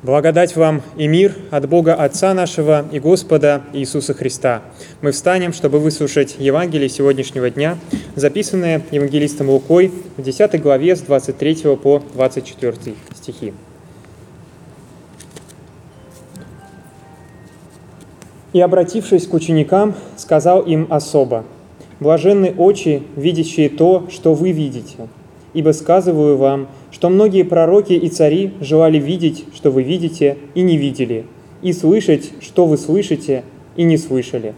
Благодать вам и мир от Бога Отца нашего и Господа Иисуса Христа. Мы встанем, чтобы выслушать Евангелие сегодняшнего дня, записанное евангелистом Лукой в 10 главе с 23 по 24 стихи. «И, обратившись к ученикам, сказал им особо, «Блаженны очи, видящие то, что вы видите, ибо сказываю вам, что многие пророки и цари желали видеть, что вы видите, и не видели, и слышать, что вы слышите, и не слышали.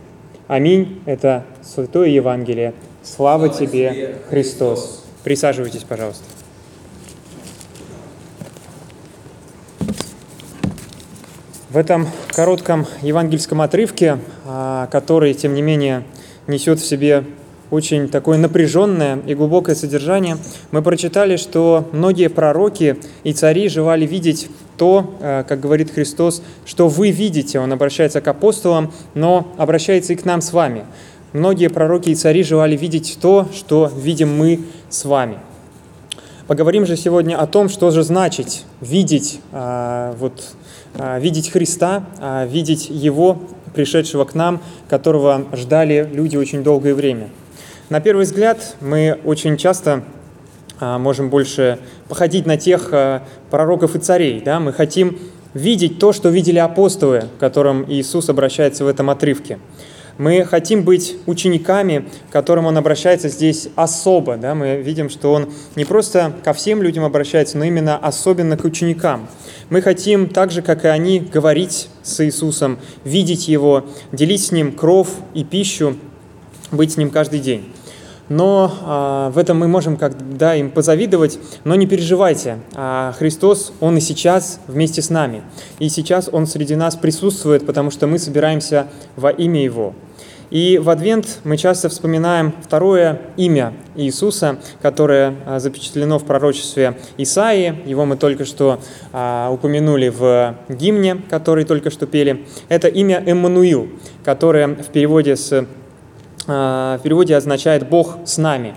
Аминь. Это Святое Евангелие. Слава, Слава тебе, тебе, Христос. Присаживайтесь, пожалуйста. В этом коротком евангельском отрывке, а, который, тем не менее, несет в себе очень такое напряженное и глубокое содержание, мы прочитали, что многие пророки и цари желали видеть то, э, как говорит Христос, что вы видите. Он обращается к апостолам, но обращается и к нам с вами. Многие пророки и цари желали видеть то, что видим мы с вами. Поговорим же сегодня о том, что же значит видеть, э, вот, э, видеть Христа, видеть Его, пришедшего к нам, которого ждали люди очень долгое время – на первый взгляд мы очень часто а, можем больше походить на тех а, пророков и царей. Да? Мы хотим видеть то, что видели апостолы, к которым Иисус обращается в этом отрывке. Мы хотим быть учениками, к которым Он обращается здесь особо. Да? Мы видим, что Он не просто ко всем людям обращается, но именно особенно к ученикам. Мы хотим так же, как и они, говорить с Иисусом, видеть Его, делить с Ним кров и пищу, быть с Ним каждый день но а, в этом мы можем когда им позавидовать, но не переживайте, а, Христос, Он и сейчас вместе с нами, и сейчас Он среди нас присутствует, потому что мы собираемся во имя Его. И в Адвент мы часто вспоминаем второе имя Иисуса, которое а, запечатлено в пророчестве Исаии. Его мы только что а, упомянули в гимне, который только что пели. Это имя Эммануил, которое в переводе с в переводе означает «Бог с нами».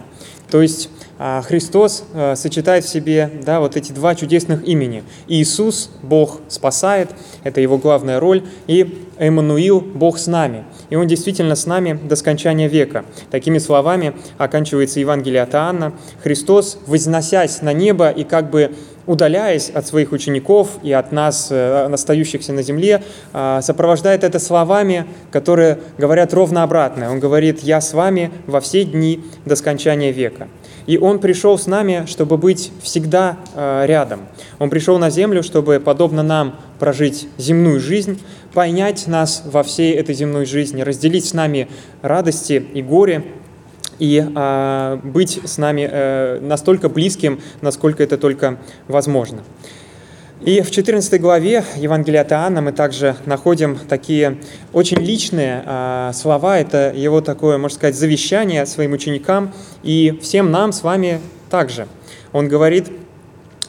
То есть э, Христос э, сочетает в себе да, вот эти два чудесных имени. Иисус, Бог спасает, это его главная роль, и Эммануил, Бог с нами. И Он действительно с нами до скончания века. Такими словами оканчивается Евангелие от Иоанна. Христос, возносясь на небо и как бы удаляясь от своих учеников и от нас, э, остающихся на земле, э, сопровождает это словами, которые говорят ровно обратное. Он говорит, «Я с вами во все дни до скончания века». И Он пришел с нами, чтобы быть всегда э, рядом. Он пришел на землю, чтобы, подобно нам, прожить земную жизнь, понять нас во всей этой земной жизни, разделить с нами радости и горе, и а, быть с нами а, настолько близким, насколько это только возможно. И в 14 главе Евангелия от Иоанна мы также находим такие очень личные а, слова. Это его такое, можно сказать, завещание своим ученикам и всем нам с вами также. Он говорит,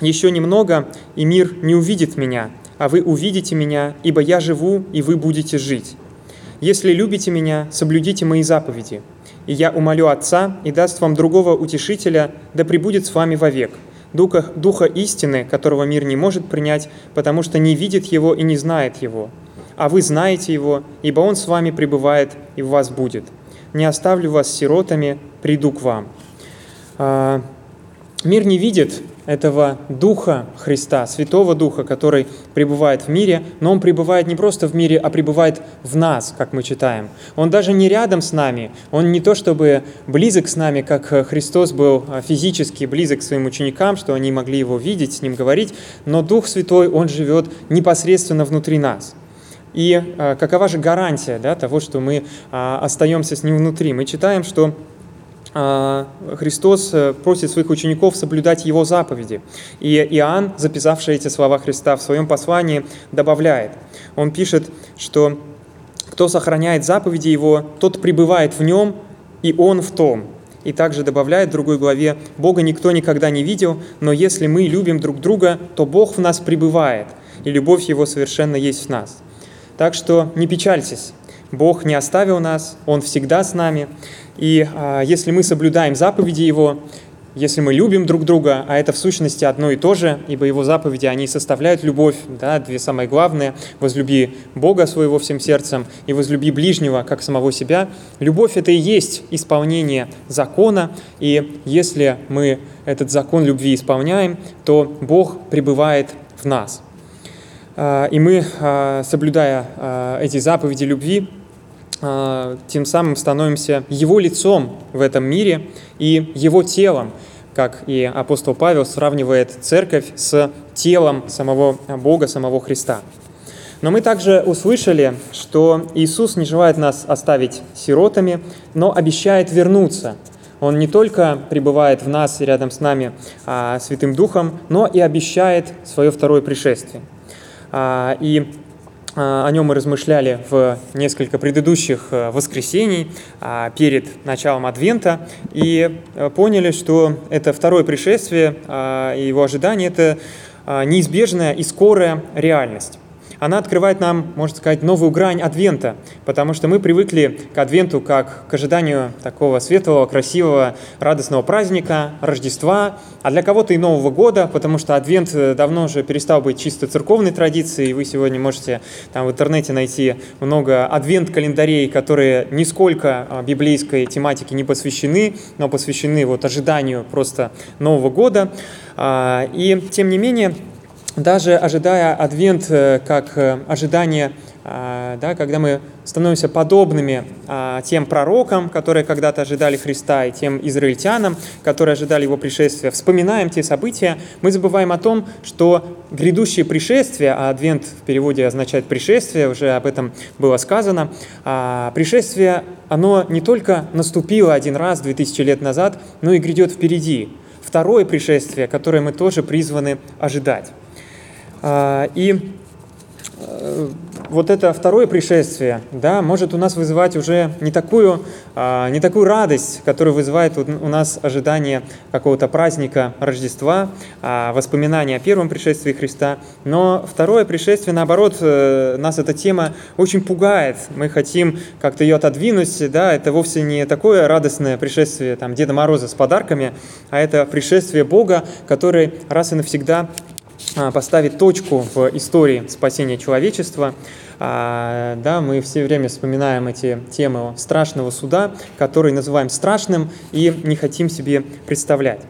«Еще немного, и мир не увидит меня, а вы увидите меня, ибо я живу, и вы будете жить. Если любите меня, соблюдите мои заповеди, и я умолю Отца и даст вам другого утешителя, да пребудет с вами вовек, духа, духа истины, которого мир не может принять, потому что не видит его и не знает его. А вы знаете его, ибо он с вами пребывает и в вас будет. Не оставлю вас сиротами, приду к вам». А, мир не видит этого Духа Христа, Святого Духа, который пребывает в мире, но Он пребывает не просто в мире, а пребывает в нас, как мы читаем. Он даже не рядом с нами, Он не то чтобы близок с нами, как Христос был физически близок к своим ученикам, что они могли Его видеть, с Ним говорить, но Дух Святой, Он живет непосредственно внутри нас. И а, какова же гарантия да, того, что мы а, остаемся с Ним внутри? Мы читаем, что Христос э, просит своих учеников соблюдать Его заповеди. И Иоанн, записавший эти слова Христа в своем послании, добавляет. Он пишет, что кто сохраняет заповеди Его, тот пребывает в Нем, и Он в том. И также добавляет в другой главе, Бога никто никогда не видел, но если мы любим друг друга, то Бог в нас пребывает, и любовь Его совершенно есть в нас. Так что не печальтесь, Бог не оставил нас, Он всегда с нами. И а, если мы соблюдаем заповеди Его, если мы любим друг друга, а это в сущности одно и то же, ибо его заповеди, они составляют любовь, да, две самые главные, возлюби Бога своего всем сердцем и возлюби ближнего, как самого себя. Любовь – это и есть исполнение закона, и если мы этот закон любви исполняем, то Бог пребывает в нас. А, и мы, а, соблюдая а, эти заповеди любви, тем самым становимся Его лицом в этом мире и Его телом, как и апостол Павел сравнивает церковь с телом самого Бога, самого Христа. Но мы также услышали, что Иисус не желает нас оставить сиротами, но обещает вернуться. Он не только пребывает в нас и рядом с нами а, Святым Духом, но и обещает свое второе пришествие. А, и а, о нем мы размышляли в несколько предыдущих э, воскресений а, перед началом Адвента и э, поняли, что это второе пришествие и его ожидание – это неизбежная и скорая реальность она открывает нам, можно сказать, новую грань Адвента, потому что мы привыкли к Адвенту как к ожиданию такого светлого, красивого, радостного праздника, Рождества, а для кого-то и Нового года, потому что Адвент э, давно уже перестал быть чисто церковной традицией, и вы сегодня можете там в интернете найти много адвент-календарей, которые нисколько а, библейской тематике не посвящены, но посвящены вот ожиданию просто Нового года. А, и тем не менее, даже ожидая Адвент э, как э, ожидание, а, да, когда мы становимся подобными а, тем пророкам, которые когда-то ожидали Христа, и тем израильтянам, которые ожидали Его пришествия, вспоминаем те события, мы забываем о том, что грядущее пришествие, а Адвент в переводе означает пришествие, уже об этом было сказано, а, пришествие, оно не только наступило один раз 2000 лет назад, но и грядет впереди. Второе пришествие, которое мы тоже призваны ожидать. А, и э, вот это второе пришествие, да, может у нас вызывать уже не такую, а, не такую радость, которую вызывает у нас ожидание какого-то праздника Рождества, а, воспоминания о первом пришествии Христа. Но второе пришествие, наоборот, э, нас эта тема очень пугает. Мы хотим как-то ее отодвинуть, да, это вовсе не такое радостное пришествие там, Деда Мороза с подарками, а это пришествие Бога, который раз и навсегда поставить точку в истории спасения человечества. А, да, мы все время вспоминаем эти темы страшного суда, который называем страшным и не хотим себе представлять.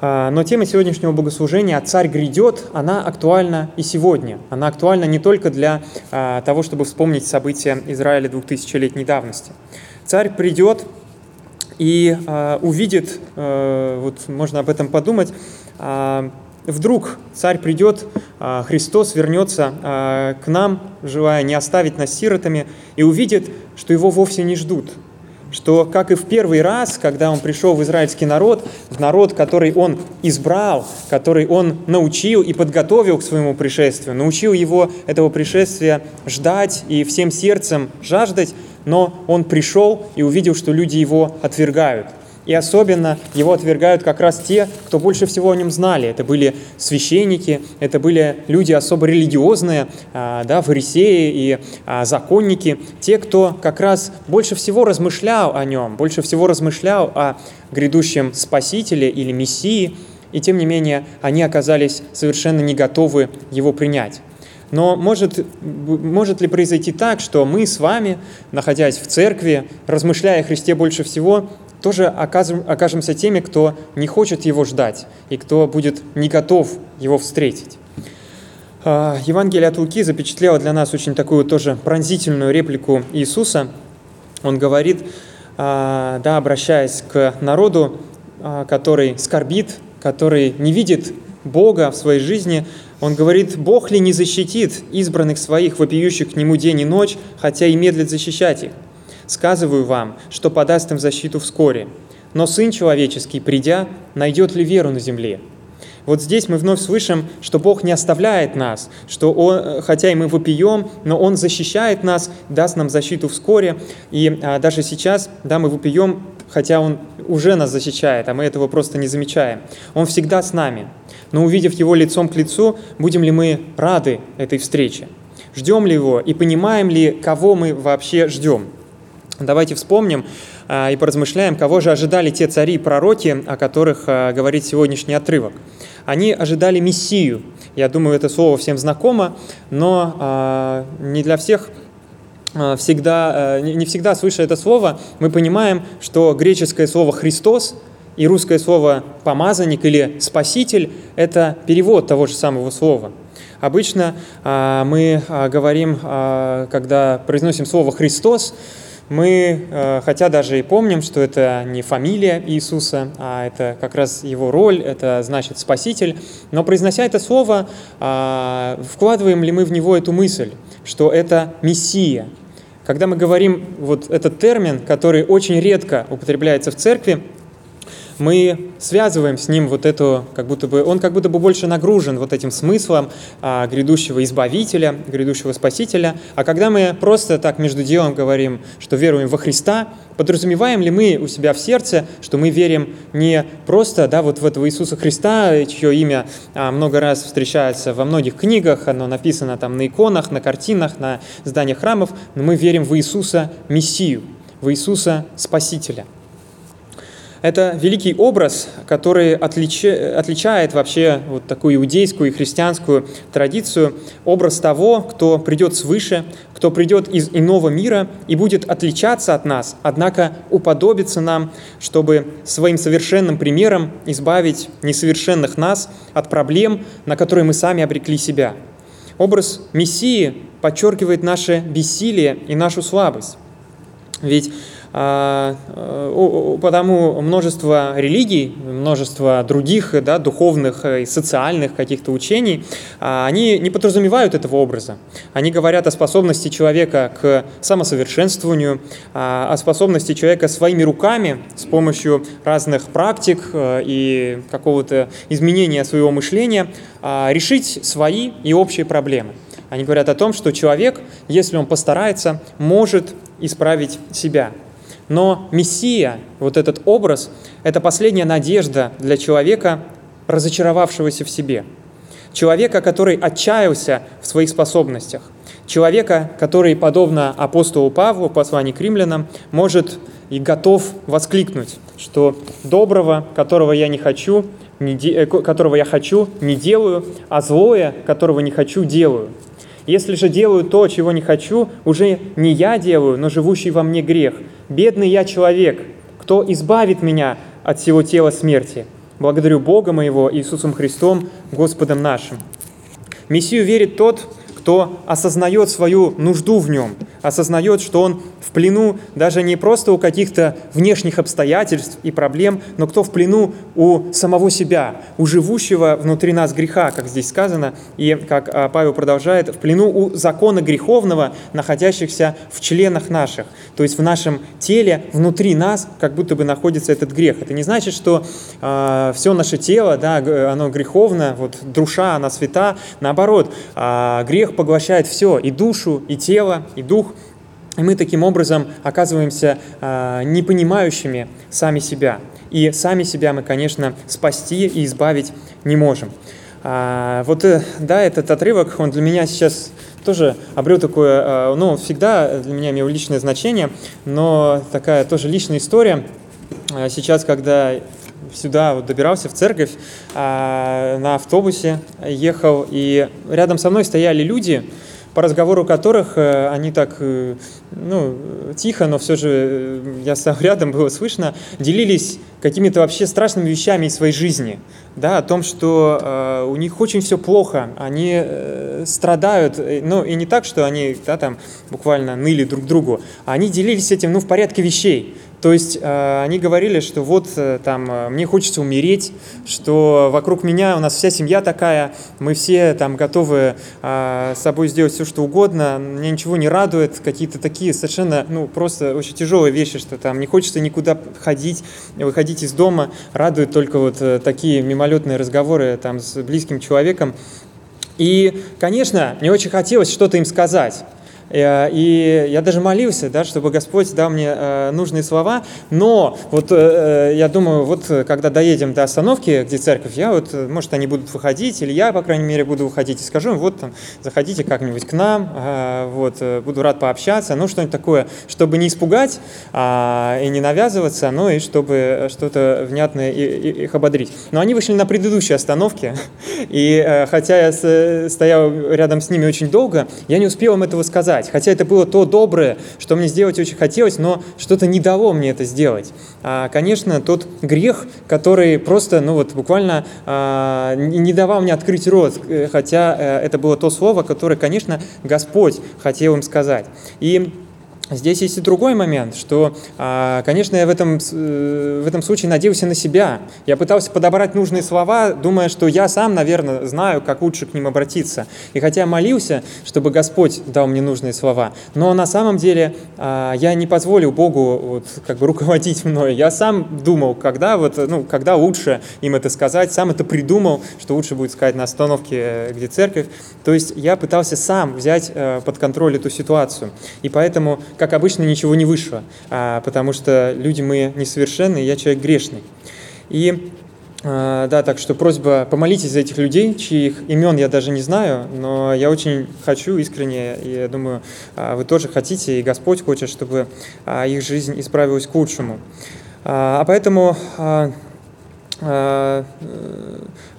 А, но тема сегодняшнего богослужения «Царь грядет», она актуальна и сегодня. Она актуальна не только для того, чтобы вспомнить события Израиля 2000-летней давности. Царь придет и увидит, э, вот можно об этом подумать, вдруг царь придет, а, Христос вернется а, к нам, желая не оставить нас сиротами, и увидит, что его вовсе не ждут, что, как и в первый раз, когда он пришел в израильский народ, в народ, который он избрал, который он научил и подготовил к своему пришествию, научил его этого пришествия ждать и всем сердцем жаждать, но он пришел и увидел, что люди его отвергают – и особенно его отвергают как раз те, кто больше всего о нем знали. Это были священники, это были люди особо религиозные, а, да, фарисеи и а, законники, те, кто как раз больше всего размышлял о нем, больше всего размышлял о грядущем Спасителе или Мессии, и тем не менее они оказались совершенно не готовы его принять. Но может, может ли произойти так, что мы с вами, находясь в церкви, размышляя о Христе больше всего, тоже окажем, окажемся теми, кто не хочет его ждать и кто будет не готов его встретить. А, Евангелие от Луки запечатлело для нас очень такую тоже пронзительную реплику Иисуса. Он говорит, а, да, обращаясь к народу, а, который скорбит, который не видит Бога в своей жизни, он говорит, Бог ли не защитит избранных своих, вопиющих к Нему день и ночь, хотя и медлит защищать их? Сказываю вам, что подаст им защиту вскоре. Но Сын Человеческий, придя, найдет ли веру на земле? Вот здесь мы вновь слышим, что Бог не оставляет нас, что Он, хотя и мы вопием, но Он защищает нас, даст нам защиту вскоре. И а, даже сейчас, да, мы вопием, хотя Он уже нас защищает, а мы этого просто не замечаем. Он всегда с нами. Но увидев Его лицом к лицу, будем ли мы рады этой встрече? Ждем ли Его и понимаем ли, кого мы вообще ждем? Давайте вспомним и поразмышляем, кого же ожидали те цари и пророки, о которых говорит сегодняшний отрывок. Они ожидали Мессию. Я думаю, это слово всем знакомо, но не для всех всегда, не всегда, слыша это слово, мы понимаем, что греческое слово «Христос» и русское слово «помазанник» или «спаситель» – это перевод того же самого слова – Обычно а, мы а, говорим, а, когда произносим слово «Христос», мы, хотя даже и помним, что это не фамилия Иисуса, а это как раз его роль, это значит Спаситель, но произнося это слово, вкладываем ли мы в него эту мысль, что это Мессия. Когда мы говорим вот этот термин, который очень редко употребляется в церкви, мы связываем с ним вот эту, как будто бы, он как будто бы больше нагружен вот этим смыслом а, грядущего избавителя, грядущего спасителя. А когда мы просто так между делом говорим, что веруем во Христа, подразумеваем ли мы у себя в сердце, что мы верим не просто да, вот в этого Иисуса Христа, чье имя а, много раз встречается во многих книгах, оно написано там на иконах, на картинах, на зданиях храмов, но мы верим в Иисуса Мессию, в Иисуса Спасителя – это великий образ, который отличи, отличает вообще вот такую иудейскую и христианскую традицию, образ того, кто придет свыше, кто придет из иного мира и будет отличаться от нас, однако уподобиться нам, чтобы своим совершенным примером избавить несовершенных нас от проблем, на которые мы сами обрекли себя. Образ Мессии подчеркивает наше бессилие и нашу слабость. Ведь потому множество религий, множество других да, духовных и социальных каких-то учений, а, они не подразумевают этого образа. Они говорят о способности человека к самосовершенствованию, а, о способности человека своими руками с помощью разных практик э, и какого-то изменения своего мышления решить свои и общие проблемы. Они говорят о том, что человек, если он постарается, может исправить себя. Но Мессия, вот этот образ, это последняя надежда для человека, разочаровавшегося в себе. Человека, который отчаялся в своих способностях. Человека, который, подобно апостолу Павлу в послании к римлянам, может и готов воскликнуть, что доброго, которого я не хочу, не де... Э, которого я хочу, не делаю, а злое, которого не хочу, делаю. Если же делаю то, чего не хочу, уже не я делаю, но живущий во мне грех. Бедный я человек, кто избавит меня от всего тела смерти? Благодарю Бога моего Иисусом Христом, Господом нашим. Мессию верит тот, кто осознает свою нужду в нем, осознает, что он в плену даже не просто у каких-то внешних обстоятельств и проблем, но кто в плену у самого себя, у живущего внутри нас греха, как здесь сказано, и как а, Павел продолжает, в плену у закона греховного, находящихся в членах наших. То есть в нашем теле, внутри нас, как будто бы находится этот грех. Это не значит, что э, а, все наше тело, да, оно греховно, вот душа, она свята. Наоборот, э, грех поглощает все, и душу, и тело, и дух. И мы таким образом оказываемся э, непонимающими сами себя. И сами себя мы, конечно, спасти и избавить не можем. А, вот, э, да, этот отрывок, он для меня сейчас тоже обрел такое, э, ну, всегда для меня имел личное значение, но такая тоже личная история. А, сейчас, когда сюда вот добирался в церковь а, на автобусе, ехал, и рядом со мной стояли люди, по разговору которых э, они так, э, ну, тихо, но все же э, я сам рядом было слышно, делились какими-то вообще страшными вещами из своей жизни, да, о том, что э, у них очень все плохо, они э, страдают, ну, и не так, что они, да, там, буквально ныли друг другу, а они делились этим, ну, в порядке вещей, то есть э, они говорили, что вот э, там э, мне хочется умереть, что вокруг меня у нас вся семья такая, мы все там готовы с собой сделать все, что угодно, мне ничего не радует, какие-то такие совершенно, ну, просто очень тяжелые вещи, что там не хочется никуда ходить, выходить из дома, радуют только вот такие мимолетные разговоры там с близким человеком. И, конечно, мне очень хотелось что-то им сказать. Э, и я даже молился, да, чтобы Господь дал мне э, нужные слова. Но вот я думаю, вот когда доедем до остановки, где церковь, я вот, может, они будут выходить, или я, по крайней мере, буду выходить и скажу им, вот там, заходите как-нибудь к нам, вот, буду рад пообщаться, ну, что-нибудь такое, чтобы не испугать а, и не навязываться, но и чтобы что-то внятное их ободрить. Но они вышли на предыдущей остановке, и хотя я стоял рядом с ними очень долго, я не успел им этого сказать. Хотя это было то доброе, что мне сделать очень хотелось, но что-то не дало мне это сделать. А, конечно, тот грех, который просто, ну вот буквально а, не давал мне открыть рот, э, хотя э, это было то слово, которое, конечно, Господь хотел им сказать. И Здесь есть и другой момент, что, а, конечно, я в этом, э, в этом случае надеялся на себя. Я пытался подобрать нужные слова, думая, что я сам, наверное, знаю, как лучше к ним обратиться. И хотя молился, чтобы Господь дал мне нужные слова, но на самом деле а, я не позволил Богу вот, как бы руководить мной. Я сам думал, когда, вот, ну, когда лучше им это сказать, сам это придумал, что лучше будет сказать на остановке, э, где церковь. То есть я пытался сам взять э, под контроль эту ситуацию. И поэтому как обычно, ничего не вышло, а, потому что люди мы несовершенны, я человек грешный. И а, да, так что просьба, помолитесь за этих людей, чьих имен я даже не знаю, но я очень хочу искренне, и я думаю, а, вы тоже хотите, и Господь хочет, чтобы их жизнь исправилась к лучшему. А поэтому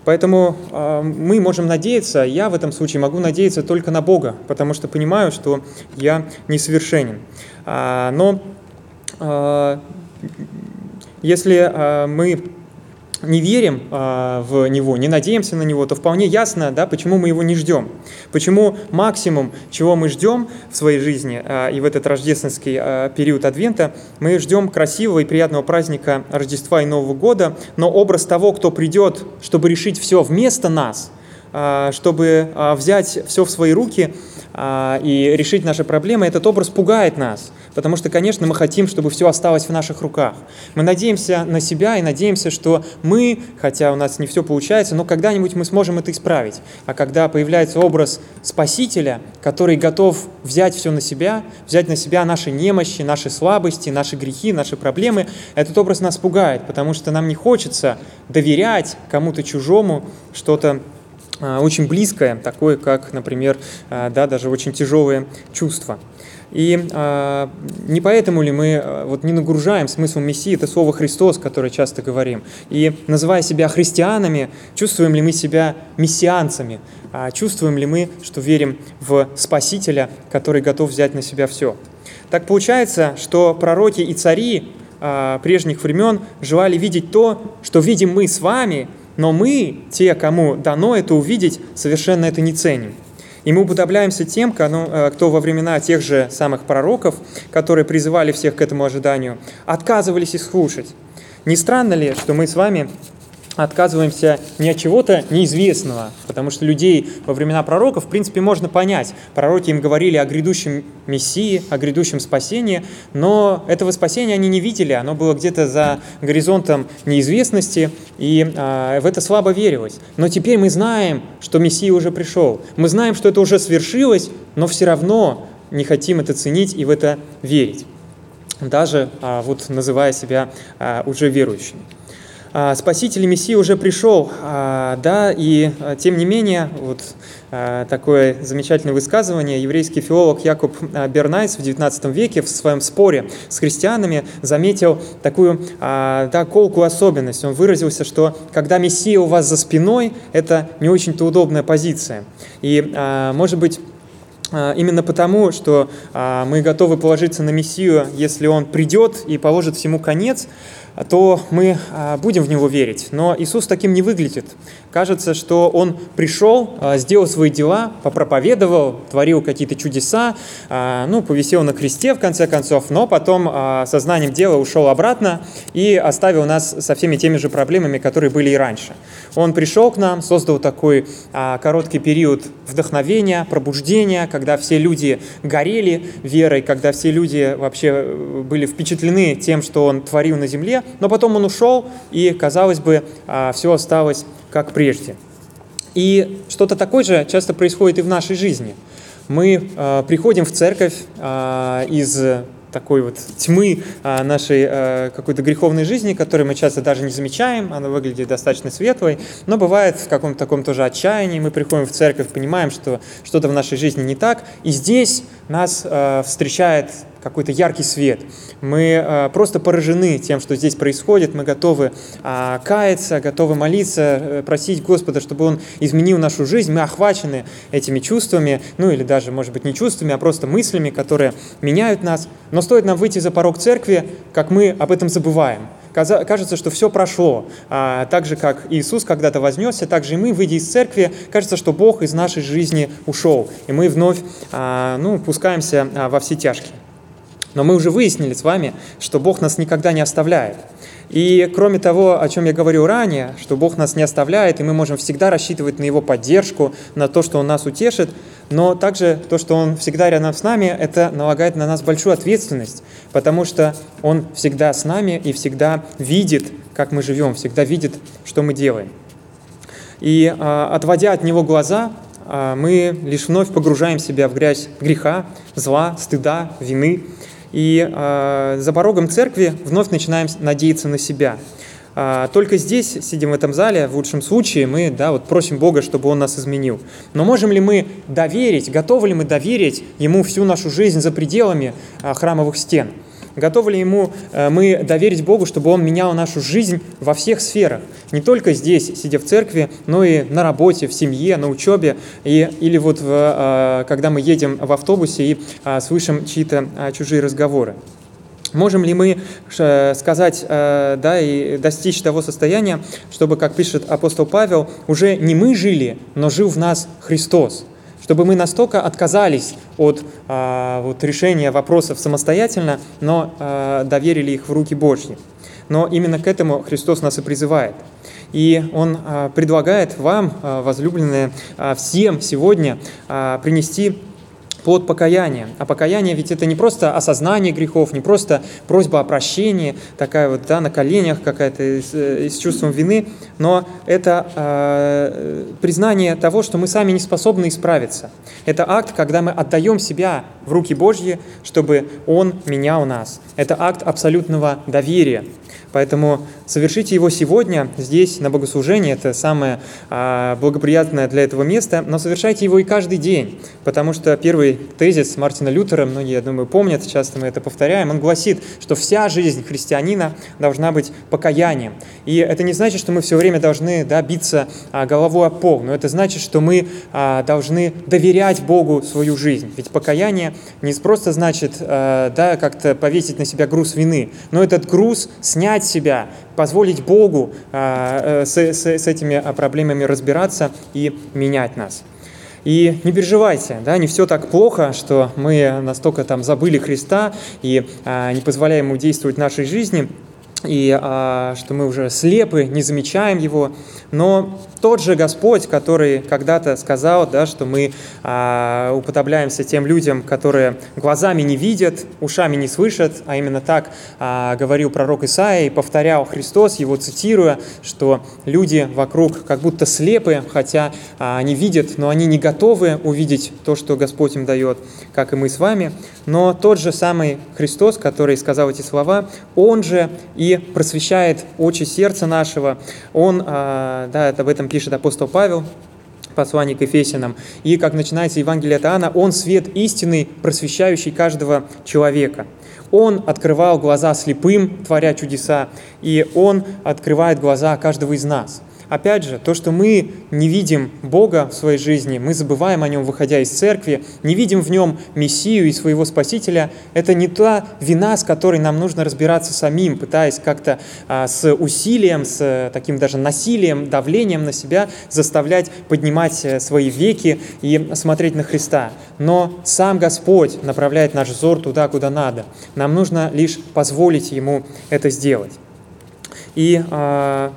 поэтому э, мы можем надеяться, я в этом случае могу надеяться только на Бога, потому что понимаю, что я несовершенен. А, но э, если мы не верим а, в Него, не надеемся на Него, то вполне ясно, да, почему мы Его не ждем. Почему максимум, чего мы ждем в своей жизни а, и в этот рождественский а, период Адвента, мы ждем красивого и приятного праздника Рождества и Нового года, но образ того, кто придет, чтобы решить все вместо нас, чтобы а, взять все в свои руки – а, и решить наши проблемы, этот образ пугает нас, потому что, конечно, мы хотим, чтобы все осталось в наших руках. Мы надеемся на себя и надеемся, что мы, хотя у нас не все получается, но когда-нибудь мы сможем это исправить. А когда появляется образ Спасителя, который готов взять все на себя, взять на себя наши немощи, наши слабости, наши грехи, наши проблемы, этот образ нас пугает, потому что нам не хочется доверять кому-то чужому что-то а, очень близкое, такое как, например, а, да, даже очень тяжелые чувства. И э, не поэтому ли мы вот не нагружаем смыслом Мессии это слово Христос, которое часто говорим, и называя себя христианами, чувствуем ли мы себя мессианцами, а чувствуем ли мы, что верим в Спасителя, который готов взять на себя все. Так получается, что пророки и цари э, прежних времен желали видеть то, что видим мы с вами – но мы, те, кому дано это увидеть, совершенно это не ценим. И мы уподобляемся тем, э, кто во времена тех же самых пророков, которые призывали всех к этому ожиданию, отказывались их слушать. Не странно ли, что мы с вами отказываемся не от чего-то неизвестного, потому что людей во времена пророков, в принципе, можно понять. Пророки им говорили о грядущем Мессии, о грядущем спасении, но этого спасения они не видели, оно было где-то за горизонтом неизвестности, и а, в это слабо верилось. Но теперь мы знаем, что Мессия уже пришел, мы знаем, что это уже свершилось, но все равно не хотим это ценить и в это верить, даже а, вот называя себя а, уже верующими. А, Спаситель Мессия уже пришел, а, да, и а, тем не менее, вот такое замечательное высказывание, еврейский филолог Якуб Бернайс в XIX веке в своем споре с христианами заметил такую, да, колкую особенность. Он выразился, что когда Мессия у вас за спиной, это не очень-то удобная позиция. И, может быть, Именно потому, что мы готовы положиться на Мессию, если Он придет и положит всему конец, то мы а, будем в него верить. Но Иисус таким не выглядит. Кажется, что Он пришел, а, сделал свои дела, попроповедовал, творил какие-то чудеса, а, ну, повисел на кресте в конце концов, но потом сознанием дела ушел обратно и оставил нас со всеми теми же проблемами, которые были и раньше. Он пришел к нам, создал такой короткий период вдохновения, пробуждения, когда все люди горели верой, когда все люди вообще э, были впечатлены тем, что Он творил на земле, но потом он ушел, и, казалось бы, а, все осталось как прежде. И что-то такое же часто происходит и в нашей жизни. мы э, приходим в церковь э, из такой вот тьмы а, нашей а, какой-то греховной жизни, которую мы часто даже не замечаем, она выглядит достаточно светлой, но бывает в каком-то таком тоже отчаянии, мы приходим в церковь, понимаем, что что-то в нашей жизни не так, и здесь нас а, встречает какой-то яркий свет. Мы э, просто поражены тем, что здесь происходит. Мы готовы э, каяться, готовы молиться, э, просить Господа, чтобы Он изменил нашу жизнь. Мы охвачены этими чувствами, ну или даже, может быть, не чувствами, а просто мыслями, которые меняют нас. Но стоит нам выйти за порог церкви, как мы об этом забываем кажется, что все прошло. А, так же, как Иисус когда-то вознесся, так же и мы, выйдя из церкви, кажется, что Бог из нашей жизни ушел, и мы вновь а, ну, пускаемся а, во все тяжкие. Но мы уже выяснили с вами, что Бог нас никогда не оставляет. И кроме того, о чем я говорил ранее, что Бог нас не оставляет, и мы можем всегда рассчитывать на Его поддержку, на то, что Он нас утешит, но также то, что Он всегда рядом с нами, это налагает на нас большую ответственность, потому что Он всегда с нами и всегда видит, как мы живем, всегда видит, что мы делаем. И а, отводя от Него глаза, а, мы лишь вновь погружаем себя в грязь греха, зла, стыда, вины – и э, за порогом церкви вновь начинаем надеяться на себя. А, только здесь, сидим в этом зале, в лучшем случае, мы да, вот просим Бога, чтобы Он нас изменил. Но можем ли мы доверить, готовы ли мы доверить Ему всю нашу жизнь за пределами а, храмовых стен? Готовы ли ему э, мы доверить Богу, чтобы Он менял нашу жизнь во всех сферах? Не только здесь, сидя в церкви, но и на работе, в семье, на учебе, и, или вот в, э, когда мы едем в автобусе и э, слышим чьи-то чужие разговоры. Можем ли мы сказать, да, и достичь того состояния, чтобы, как пишет апостол Павел, уже не мы жили, но жил в нас Христос? Чтобы мы настолько отказались от а, вот, решения вопросов самостоятельно, но а, доверили их в руки Божьи. Но именно к этому Христос нас и призывает. И Он а, предлагает вам, а, возлюбленные, а, всем сегодня принести под покаянием. А покаяние ведь это не просто осознание грехов, не просто просьба о прощении, такая вот да, на коленях какая-то с, э, с чувством вины, но это э, признание того, что мы сами не способны исправиться. Это акт, когда мы отдаем себя в руки Божьи, чтобы Он менял нас. Это акт абсолютного доверия. Поэтому совершите его сегодня, здесь, на богослужении, это самое а, благоприятное для этого место, но совершайте его и каждый день, потому что первый тезис Мартина Лютера, многие, я думаю, помнят, часто мы это повторяем, он гласит, что вся жизнь христианина должна быть покаянием. И это не значит, что мы все время должны да, биться а, головой о пол, но это значит, что мы а, должны доверять Богу свою жизнь. Ведь покаяние не просто значит а, да, как-то повесить на себя груз вины, но этот груз снять себя, позволить Богу э, с, с, с этими проблемами разбираться и менять нас. И не переживайте, да, не все так плохо, что мы настолько там забыли Христа и а, не позволяем Ему действовать в нашей жизни, и а, что мы уже слепы, не замечаем Его. Но тот же Господь, который когда-то сказал, да, что мы а, уподобляемся тем людям, которые глазами не видят, ушами не слышат, а именно так а, говорил пророк Исаия и повторял Христос, его цитируя, что люди вокруг как будто слепы, хотя а, они видят, но они не готовы увидеть то, что Господь им дает, как и мы с вами. Но тот же самый Христос, который сказал эти слова, Он же и просвещает очи сердца нашего, Он, а, да, об этом пишет апостол Павел, послание к Ефесянам. И как начинается Евангелие от Иоанна, Он свет истинный, просвещающий каждого человека. Он открывал глаза слепым, творя чудеса, и Он открывает глаза каждого из нас – Опять же, то, что мы не видим Бога в своей жизни, мы забываем о Нем, выходя из церкви, не видим в Нем Мессию и своего Спасителя, это не та вина, с которой нам нужно разбираться самим, пытаясь как-то а, с усилием, с таким даже насилием, давлением на себя заставлять поднимать э, свои веки и смотреть на Христа. Но сам Господь направляет наш взор туда, куда надо. Нам нужно лишь позволить Ему это сделать. И Э,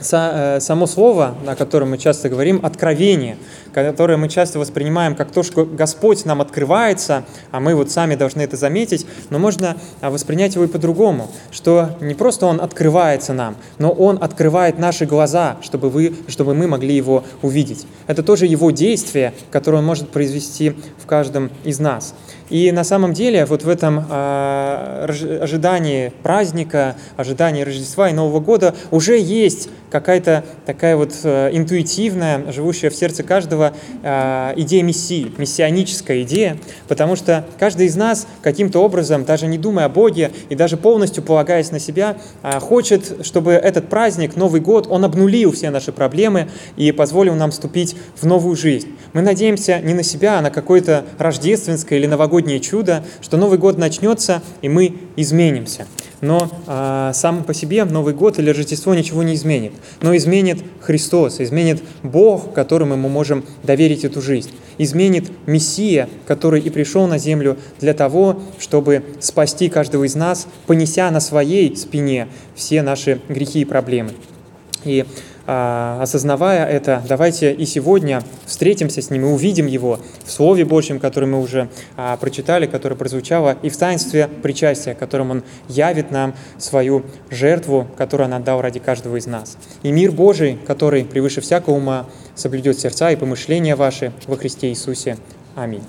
само слово, о котором мы часто говорим, откровение, которое мы часто воспринимаем как то, что Господь нам открывается, а мы вот сами должны это заметить, но можно а, воспринять его и по-другому, что не просто Он открывается нам, но Он открывает наши глаза, чтобы, вы, чтобы мы могли Его увидеть. Это тоже Его действие, которое Он может произвести в каждом из нас. И на самом деле вот в этом э, ожидании праздника, ожидании Рождества и Нового года уже есть какая-то такая вот э, интуитивная, живущая в сердце каждого э, идея Мессии, мессионическая идея, потому что каждый из нас каким-то образом, даже не думая о Боге и даже полностью полагаясь на себя, э, хочет, чтобы этот праздник, Новый год, он обнулил все наши проблемы и позволил нам вступить в новую жизнь. Мы надеемся не на себя, а на какое-то рождественское или новогоднее чудо, что Новый год начнется, и мы изменимся. Но э, сам по себе Новый год или Рождество ничего не изменит. Но изменит Христос, изменит Бог, которому мы можем доверить эту жизнь. Изменит Мессия, который и пришел на землю для того, чтобы спасти каждого из нас, понеся на своей спине все наши грехи и проблемы. И осознавая это, давайте и сегодня встретимся с ним и увидим его в Слове Божьем, которое мы уже а, прочитали, которое прозвучало, и в таинстве причастия, которым он явит нам свою жертву, которую он отдал ради каждого из нас. И мир Божий, который превыше всякого ума, соблюдет сердца и помышления ваши во Христе Иисусе. Аминь.